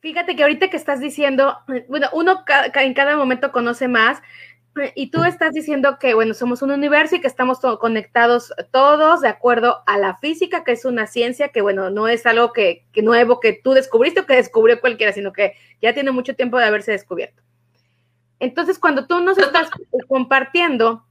Fíjate que ahorita que estás diciendo, bueno, uno en cada momento conoce más, y tú estás diciendo que, bueno, somos un universo y que estamos conectados todos de acuerdo a la física, que es una ciencia que, bueno, no es algo que, que, nuevo que tú descubriste o que descubrió cualquiera, sino que ya tiene mucho tiempo de haberse descubierto. Entonces, cuando tú nos estás compartiendo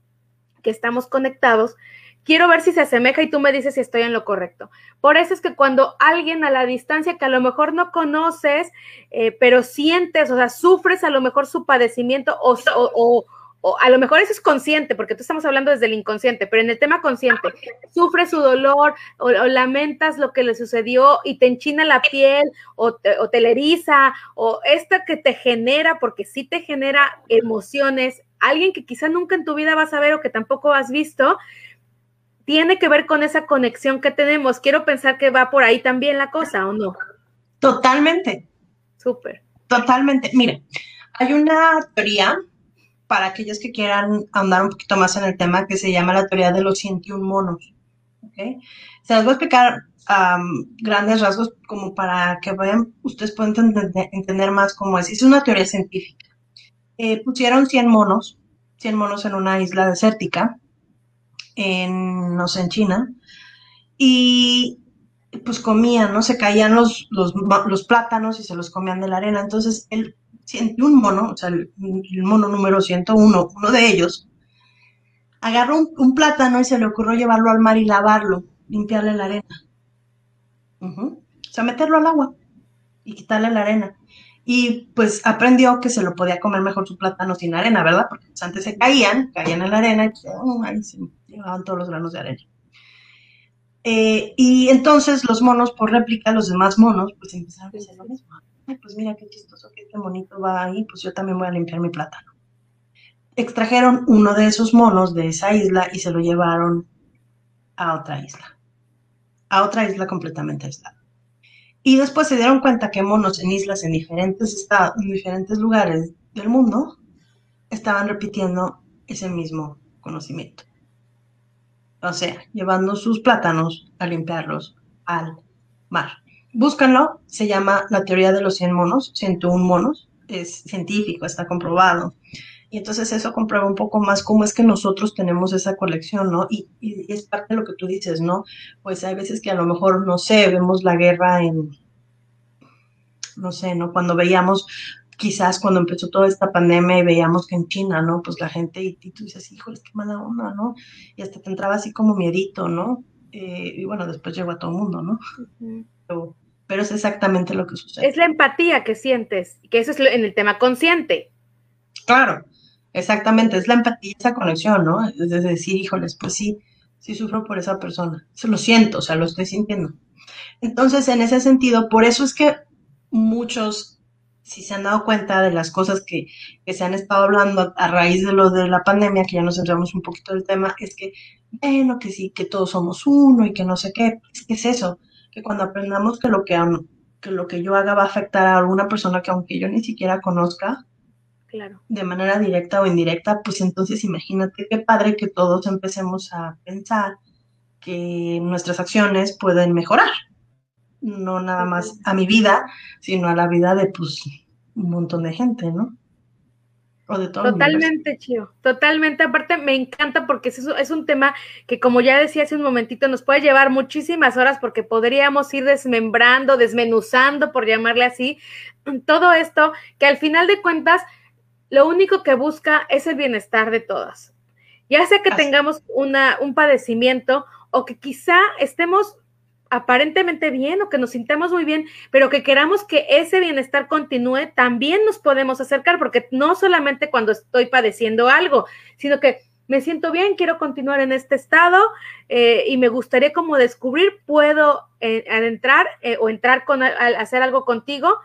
que estamos conectados, quiero ver si se asemeja y tú me dices si estoy en lo correcto. Por eso es que cuando alguien a la distancia que a lo mejor no conoces, eh, pero sientes, o sea, sufres a lo mejor su padecimiento o, o, o, a lo mejor eso es consciente, porque tú estamos hablando desde el inconsciente, pero en el tema consciente, sufres su dolor o, lamentas lo que le sucedió y te enchina la piel o te, o te eriza o esta que te genera, porque sí te genera emociones, alguien que quizá nunca en tu vida vas a ver o que tampoco has visto, tiene que ver con esa conexión que tenemos. Quiero pensar que va por ahí también la cosa, ¿o no? Totalmente. Súper. Totalmente. Mire, hay una teoría para aquellos que quieran andar un poquito más en el tema que se llama la teoría de los 101 monos. ¿okay? Se las voy a explicar grandes rasgos como para que vean, ustedes puedan entender, más cómo es. Es una teoría científica. Eh, pusieron 100 monos, 100 monos en una isla desértica en, no sé, en China, y pues comían, ¿no? Se caían los, los, plátanos y se los comían de la arena. Entonces, el un mono, o sea, el, mono número 101, uno de ellos, agarró un, plátano y se le ocurrió llevarlo al mar y lavarlo, limpiarle la arena. O sea, meterlo al agua y quitarle la arena. Y pues aprendió que se lo podía comer mejor su plátano sin arena, ¿verdad? Porque antes se caían, caían en la arena y pues, ahí se llevaban todos los granos de arena. Eh, y entonces los monos, por réplica, los demás monos, pues empezaron a hacer lo mismo. Pues mira qué chistoso que este monito va ahí, pues yo también voy a limpiar mi plátano. Extrajeron uno de esos monos de esa isla y se lo llevaron a otra isla. A otra isla completamente aislada. Y después se dieron cuenta que monos en islas en diferentes estados, en diferentes lugares del mundo, estaban repitiendo ese mismo conocimiento o sea, llevando sus plátanos a limpiarlos al mar. Búscanlo, se llama la teoría de los 100 monos, 101 monos, es científico, está comprobado. Y entonces eso comprueba un poco más cómo es que nosotros tenemos esa colección, ¿no? Y, y, es parte de lo que tú dices, ¿no? Pues hay veces que a lo mejor, no sé, vemos la guerra en, no sé, ¿no? Cuando veíamos quizás cuando empezó toda esta pandemia y veíamos que en China, ¿no? Pues la gente, y, tú dices, híjole, qué mala onda, ¿no? Y hasta te entraba así como miedito, ¿no? Eh, y bueno, después llegó a todo el mundo, ¿no? pero, es exactamente lo que sucede. Es la empatía que sientes, que eso es en el tema consciente. Claro, exactamente, es la empatía, esa conexión, ¿no? Es decir, híjoles, pues sí, sí sufro por esa persona, se lo siento, o sea, lo estoy sintiendo. Entonces, en ese sentido, por eso es que muchos si se han dado cuenta de las cosas que, se han estado hablando a, raíz de lo de la pandemia, que ya nos centramos un poquito del tema, es que, bueno, que sí, que todos somos uno y que no sé qué, es que es eso, que cuando aprendamos que lo que, que lo que yo haga va a afectar a alguna persona que aunque yo ni siquiera conozca, claro. de manera directa o indirecta, pues entonces imagínate qué padre que todos empecemos a pensar que nuestras acciones pueden mejorar no nada más a mi vida, sino a la vida de pues un montón de gente, ¿no? O de todo Totalmente, Chio, totalmente. Aparte, me encanta porque es, es un tema que, como ya decía hace un momentito, nos puede llevar muchísimas horas porque podríamos ir desmembrando, desmenuzando, por llamarle así, todo esto que al final de cuentas, lo único que busca es el bienestar de todas. Ya sea que tengamos una, un padecimiento o que quizá estemos aparentemente bien o que nos sintamos muy bien, pero que queramos que ese bienestar continúe, también nos podemos acercar, porque no solamente cuando estoy padeciendo algo, sino que me siento bien, quiero continuar en este estado eh, y me gustaría como descubrir, puedo eh, adentrar eh, o entrar con hacer algo contigo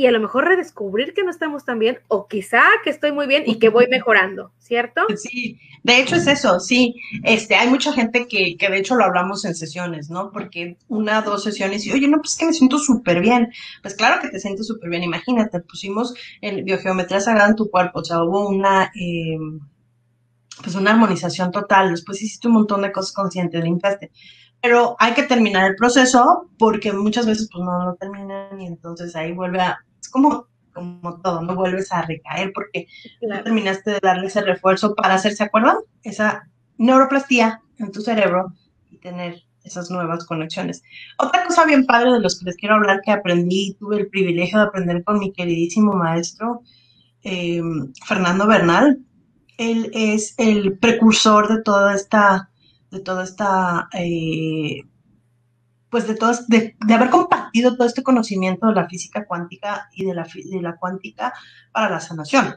y a lo mejor redescubrir que no estamos tan bien o quizá que estoy muy bien y que voy mejorando, ¿cierto? Sí, de hecho es eso, sí. Este, hay mucha gente que, que de hecho lo hablamos en sesiones, ¿no? Porque una, dos sesiones y, oye, no, pues que me siento súper bien. Pues claro que te sientes súper bien, imagínate, pusimos en biogeometría sagrada en tu cuerpo, o sea, hubo una... Em, pues una armonización total, después hiciste un montón de cosas conscientes, limpiaste pero hay que terminar el proceso porque muchas veces pues no lo terminan y entonces ahí vuelve a como, como todo, no vuelves a recaer porque terminaste de darle ese refuerzo para hacer, ¿se acuerdan? Esa neuroplastía en tu cerebro y tener esas nuevas conexiones. Otra cosa bien padre de los que les quiero hablar que aprendí, tuve el privilegio de aprender con mi queridísimo maestro eh, Fernando Bernal. Él es el precursor de toda esta, de toda esta, eh, pues de, todo, de, haber compartido todo este conocimiento de la física cuántica y de la, de la cuántica para la sanación.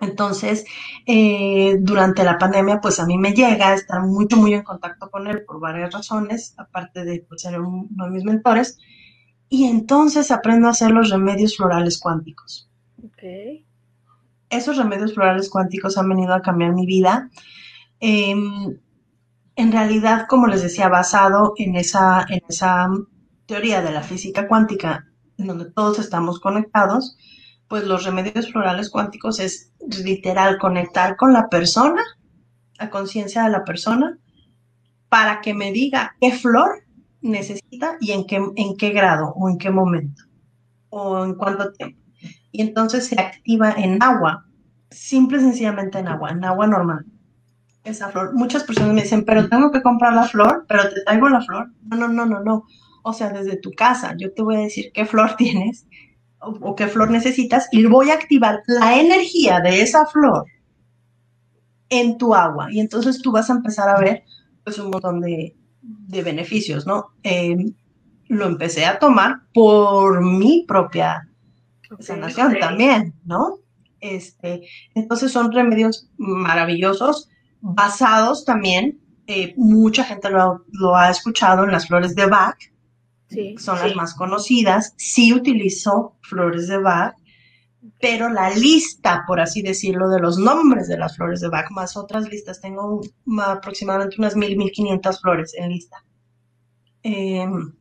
Entonces, eh, durante la pandemia, pues a mí me llega a estar mucho, muy en contacto con él por varias razones, aparte de pues, ser uno de mis mentores. Y entonces aprendo a hacer los remedios florales cuánticos. Okay. Esos remedios florales cuánticos han venido a cambiar mi vida. Em, en realidad, como les decía, basado en esa, teoría de la física cuántica, en donde todos estamos conectados, pues los remedios florales cuánticos es literal conectar con la persona, la conciencia de la persona, para que me diga qué flor necesita y en qué, en qué grado o en qué momento o en cuánto tiempo. Y entonces se activa en agua, simple y sencillamente en agua, en agua normal. Esa flor. Muchas personas me dicen, pero tengo que comprar la flor, pero te traigo la flor. No, no, no, no, no. O sea, desde tu casa, yo te voy a decir qué flor tienes o, qué flor necesitas y voy a activar la energía de esa flor en tu agua. Y entonces tú vas a empezar a ver pues un montón de, beneficios, ¿no? Em, lo empecé a tomar por mi propia sanación también, ¿no? Este, entonces son remedios maravillosos, basados también, eh, mucha gente lo, lo, ha escuchado en las flores de Bach, son las más conocidas. Sí utilizo flores de Bach, pero la lista, por así decirlo, de los nombres de las flores de Bach, más otras listas, tengo aproximadamente unas mil, mil quinientas flores en lista. Em,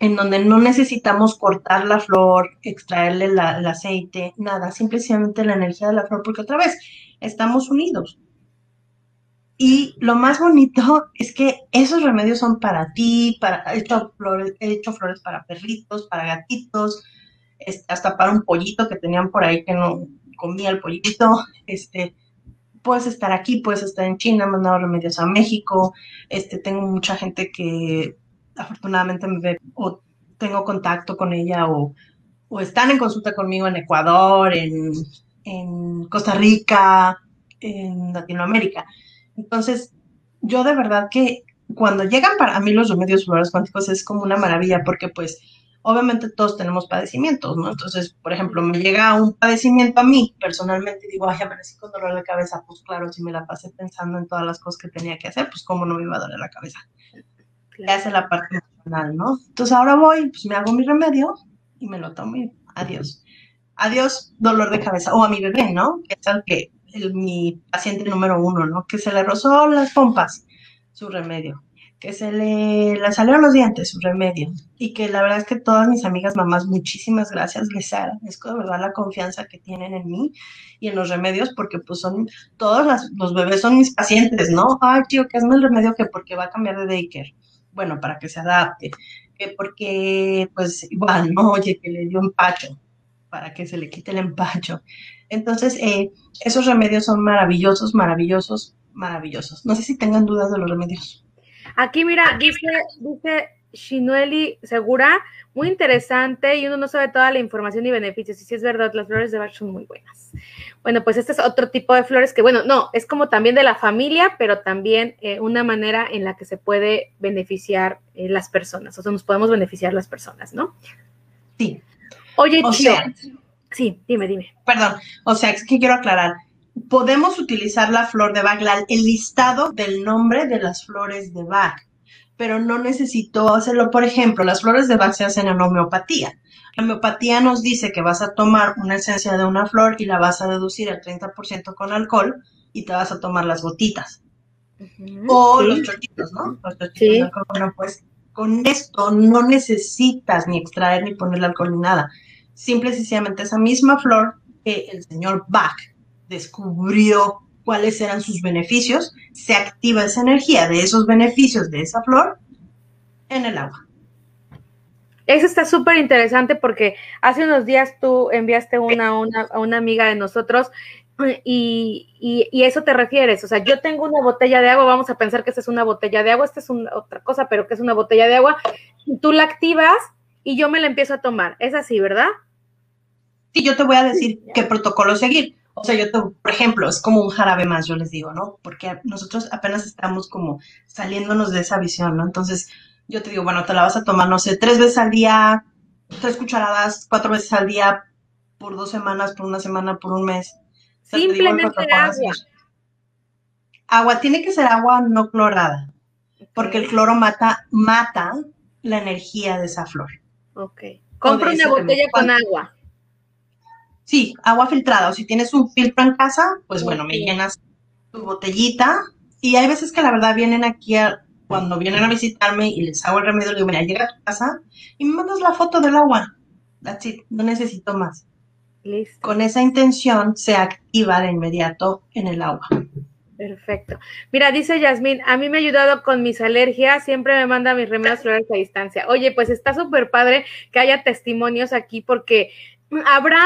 en donde no necesitamos cortar la flor, extraerle el aceite, nada, simplemente la energía de la flor, porque otra vez, estamos unidos. Y lo más bonito es que esos remedios son para ti, para, he hecho flores, he hecho flores para perritos, para gatitos, hasta para un pollito que tenían por ahí que no comía el pollito, este, puedes estar aquí, puedes estar en China, he mandado remedios a México, este, tengo mucha gente que afortunadamente me ve o tengo contacto con ella o, o están en consulta conmigo en Ecuador, en Costa Rica, en Latinoamérica. Entonces, yo de verdad que cuando llegan para mí los remedios florales cuánticos es como una maravilla porque pues obviamente todos tenemos padecimientos, ¿no? Entonces, por ejemplo, me llega un padecimiento a mí personalmente y digo, ay, amanecí con dolor de cabeza, pues claro, si me la pasé pensando en todas las cosas que tenía que hacer, pues cómo no me iba a doler la cabeza. Le hace la parte emocional, ¿no? Entonces ahora voy, pues me hago mi remedio y me lo tomo y adiós. Adiós, dolor de cabeza. O a mi bebé, ¿no? Que es el que mi paciente número uno, ¿no? Que se le rozó las pompas, su remedio. Que se le, le salieron los dientes, su remedio. Y que la verdad es que todas mis amigas mamás, muchísimas gracias, les agradezco de verdad la confianza que tienen en mí y en los remedios, porque pues son, todos los bebés son mis pacientes, ¿no? Ay, tío, que hazme el remedio que porque va a cambiar de daycare. Bueno, para que se adapte. Que porque, pues igual, ¿no? Oye, que le dio empacho para que se le quite el empacho. Entonces, eh, esos remedios son maravillosos, maravillosos, maravillosos. No sé si tengan dudas de los remedios. Aquí, mira, dice, dice Shinueli Segura, muy interesante y uno no sabe toda la información y beneficios. Y si es verdad, las flores de Bach son muy buenas. Bueno, pues este es otro tipo de flores que, bueno, no, es como también de la familia, pero también eh, una manera en la que se puede beneficiar eh, las personas, o sea, nos podemos beneficiar las personas, ¿no? Sí. Oye, Sí, dime, dime. Perdón, o sea, es que quiero aclarar. Podemos utilizar la flor de Bach, el listado del nombre de las flores de Bach, pero no necesito hacerlo. Por ejemplo, las flores de Bach se hacen en homeopatía. La homeopatía nos dice que vas a tomar una esencia de una flor y la vas a deducir al 30% con alcohol y te vas a tomar las gotitas. o los chochitos, ¿no? Los chochitos Bueno, pues con esto no necesitas ni extraer ni ponerle alcohol ni nada simple y sencillamente esa misma flor que el señor Bach descubrió cuáles eran sus beneficios, se activa esa energía de esos beneficios de esa flor en el agua. Eso está súper interesante porque hace unos días tú enviaste una, una, a una amiga de nosotros y, y, eso te refieres. O sea, yo tengo una botella de agua, vamos a pensar que esta es una botella de agua, esta es una, otra cosa, pero que es una botella de agua. Tú la activas y yo me la empiezo a tomar. Es así, ¿verdad? Sí, yo te voy a decir qué protocolo seguir. O sea, yo, te, por ejemplo, es como un jarabe más, yo les digo, ¿no? Porque nosotros apenas estamos como saliéndonos de esa visión, ¿no? Entonces, yo te digo, bueno, te la vas a tomar, no sé, tres veces al día, tres cucharadas, cuatro veces al día, por dos semanas, por una semana, por un mes. Simplemente agua. Agua, tiene que ser agua no clorada, porque el cloro mata, mata la energía de esa flor. Ok. Compra una botella con agua. Sí, agua filtrada. O si tienes un filtro en casa, pues bueno, me llenas tu botellita. Y hay veces que la verdad vienen aquí cuando vienen a visitarme y les hago el remedio, le digo, mira, llega a tu casa y me mandas la foto del agua. That's it, no necesito más. Listo. Con esa intención se activa de inmediato en el agua. Perfecto. Mira, dice Yasmín, a mí me ha ayudado con mis alergias, siempre me manda mis remedios florales a distancia. Oye, pues está súper padre que haya testimonios aquí porque habrá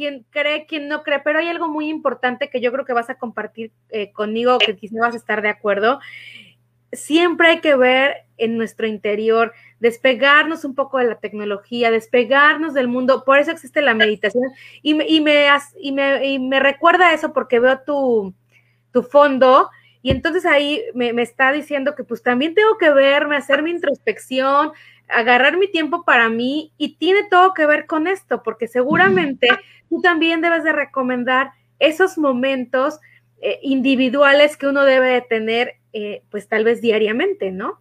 quien cree, quien no cree, pero hay algo muy importante que yo creo que vas a compartir eh, conmigo, que quizás vas a estar de acuerdo. Siempre hay que ver en nuestro interior, despegarnos un poco de la tecnología, despegarnos del mundo. Por eso existe la meditación. Y me, y me, y me, y me recuerda eso porque veo tu, tu fondo. Y entonces ahí me, está diciendo que pues también tengo que verme, hacer mi introspección, agarrar mi tiempo para mí y tiene todo que ver con esto, porque seguramente tú también debes de recomendar esos momentos eh, individuales que uno debe de tener, eh, pues tal vez diariamente, ¿no?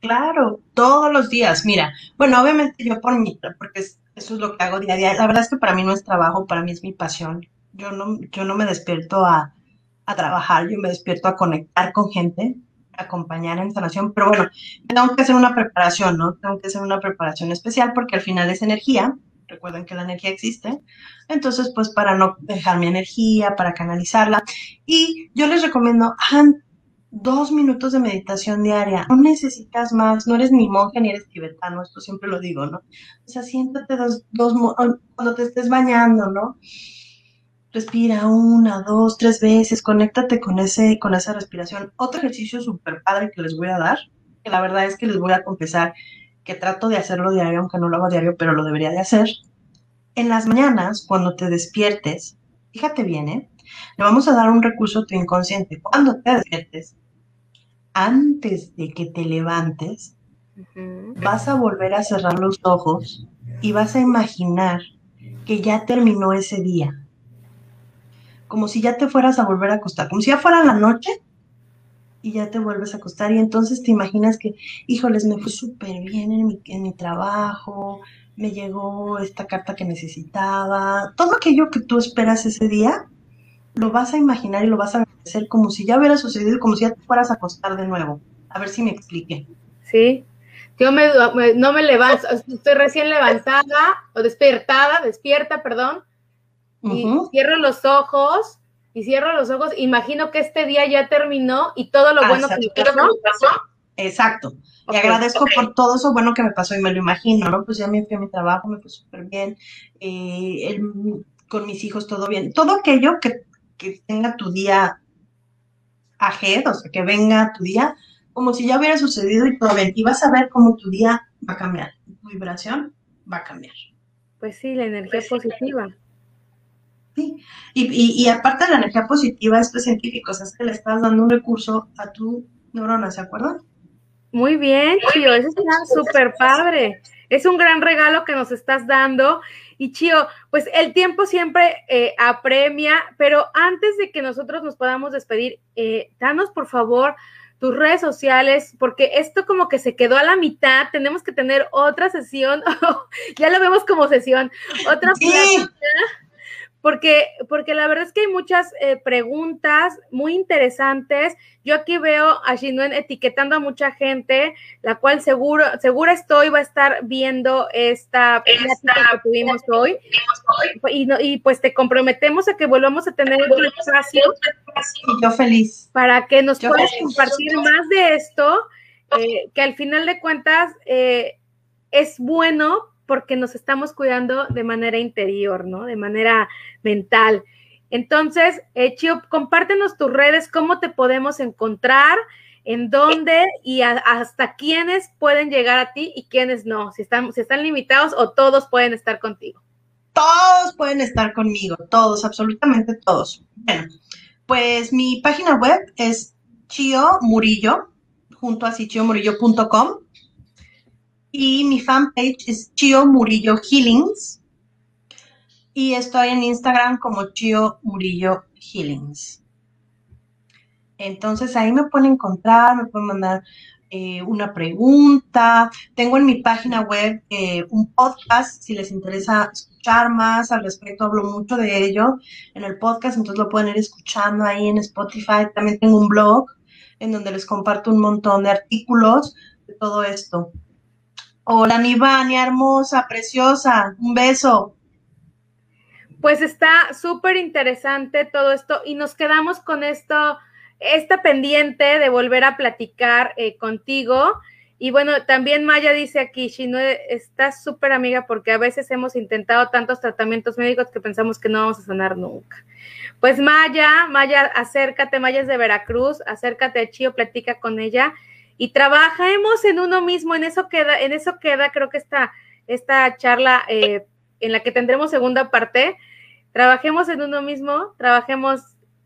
Claro, todos los días. Mira, bueno, obviamente yo por mí, porque eso es lo que hago día a día. La verdad es que para mí no es trabajo, para mí es mi pasión. Yo no, yo no me despierto a, a trabajar, yo me despierto a conectar con gente, acompañar en sanación, pero bueno, tengo que hacer una preparación, ¿no? Tengo que hacer una preparación especial porque al final es energía, recuerden que la energía existe, entonces pues para no dejar mi energía, para canalizarla, y yo les recomiendo, hagan dos minutos de meditación diaria, no necesitas más, no eres ni monje ni eres tibetano, esto siempre lo digo, ¿no? O sea, siéntate dos, dos cuando te estés bañando, ¿no? Respira una, dos, tres veces, conéctate con, ese, con esa respiración. Otro ejercicio súper padre que les voy a dar, que la verdad es que les voy a confesar que trato de hacerlo diario, aunque no lo hago diario, pero lo debería de hacer. En las mañanas, cuando te despiertes, fíjate bien, ¿eh? Le vamos a dar un recurso a tu inconsciente. Cuando te despiertes, antes de que te levantes, vas a volver a cerrar los ojos y vas a imaginar que ya terminó ese día como si ya te fueras a volver a acostar, como si ya fuera la noche y ya te vuelves a acostar y entonces te imaginas que, híjoles, me fue súper bien en mi, trabajo, me llegó esta carta que necesitaba, todo aquello que tú esperas ese día, lo vas a imaginar y lo vas a agradecer como si ya hubiera sucedido, como si ya te fueras a acostar de nuevo. A ver si me expliqué. Sí, yo me, no me levanto, estoy recién levantada o despertada, despierta, perdón, y cierro los ojos y cierro los ojos, imagino que este día ya terminó y todo lo bueno que me pasó. Exacto. Y agradezco por todo eso bueno que me pasó y me lo imagino, ¿no? Pues ya me fui a mi trabajo, me fue súper bien, eh, con mis hijos todo bien. Todo aquello que, que tenga tu día ahead, o sea, que venga tu día como si ya hubiera sucedido y todo bien. Y vas a ver cómo tu día va a cambiar, tu vibración va a cambiar. Pues sí, la energía pues positiva. Sí, y, y, aparte de la energía positiva, esto es científico, o sea, es que le estás dando un recurso a tu neurona, ¿se acuerdan? Muy bien, Chio, eso está súper padre. Es un gran regalo que nos estás dando. Y Chio, pues el tiempo siempre eh, apremia, pero antes de que nosotros nos podamos despedir, eh, danos por favor tus redes sociales, porque esto como que se quedó a la mitad, tenemos que tener otra sesión, ya lo vemos como sesión, otra sí porque, porque la verdad es que hay muchas eh, preguntas muy interesantes. Yo aquí veo a Shinuen etiquetando a mucha gente, la cual seguro, segura estoy va a estar viendo esta plática que tuvimos hoy. Y, y, pues te comprometemos a que volvamos a tener otro espacio. Yo feliz. Para que nos puedas compartir más de esto, eh, que al final de cuentas eh, es bueno porque nos estamos cuidando de manera interior, ¿no? De manera mental. Entonces, eh, Chio, compártenos tus redes, cómo te podemos encontrar, en dónde y hasta quiénes pueden llegar a ti y quiénes no, si están, si están limitados o todos pueden estar contigo. Todos pueden estar conmigo, todos, absolutamente todos. Bueno, pues mi página web es Chio Murillo, junto a chiomurillo.com y mi fanpage es Chio Murillo Healings y estoy en Instagram como Chio Murillo Healings. Entonces ahí me pueden encontrar, me pueden mandar eh, una pregunta. Tengo en mi página web eh, un podcast, si les interesa escuchar más al respecto, hablo mucho de ello en el podcast, entonces lo pueden ir escuchando ahí en Spotify. También tengo un blog en donde les comparto un montón de artículos de todo esto. Hola, mi hermosa, preciosa, un beso. Pues está súper interesante todo esto y nos quedamos con esto está pendiente de volver a platicar eh, contigo. Y bueno, también Maya dice aquí, Shino, estás súper amiga porque a veces hemos intentado tantos tratamientos médicos que pensamos que no vamos a sanar nunca. Pues Maya, Maya, acércate, Maya es de Veracruz, acércate a Chío, platica con ella y trabajemos en uno mismo, en eso queda, en eso queda, creo que esta, esta charla eh, en la que tendremos segunda parte, trabajemos en uno mismo, trabajemos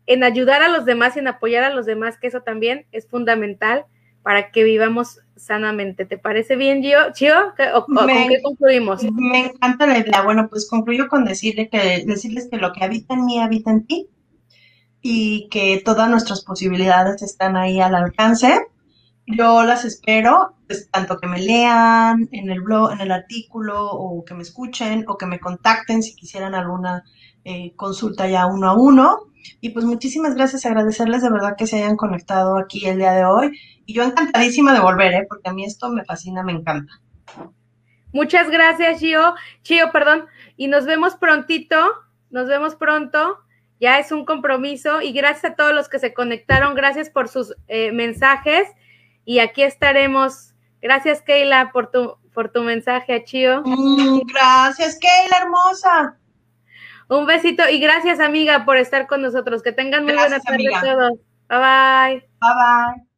en ayudar a los demás y en apoyar a los demás, que eso también es fundamental para que vivamos sanamente. ¿Te parece bien, Gio? ¿Chio? ¿O, con qué concluimos? Me encanta la idea. Bueno, pues concluyo con decirle que, decirles que lo que habita en mí habita en ti y que todas nuestras posibilidades están ahí al alcance. Yo las espero, pues, tanto que me lean en el blog, en el artículo, o que me escuchen, o que me contacten si quisieran alguna eh, consulta ya uno a uno. Y pues muchísimas gracias, agradecerles de verdad que se hayan conectado aquí el día de hoy. Y yo encantadísima de volver, ¿eh? porque a mí esto me fascina, me encanta. Muchas gracias, Chio. Chio, perdón. Y nos vemos prontito, nos vemos pronto. Ya es un compromiso. Y gracias a todos los que se conectaron, gracias por sus eh, mensajes. Y aquí estaremos. Gracias, Keila, por tu, por tu mensaje a Chio. Mm, gracias, Keila, hermosa. Un besito y gracias, amiga, por estar con nosotros. Que tengan muy buenas tardes todos. Bye bye. Bye bye.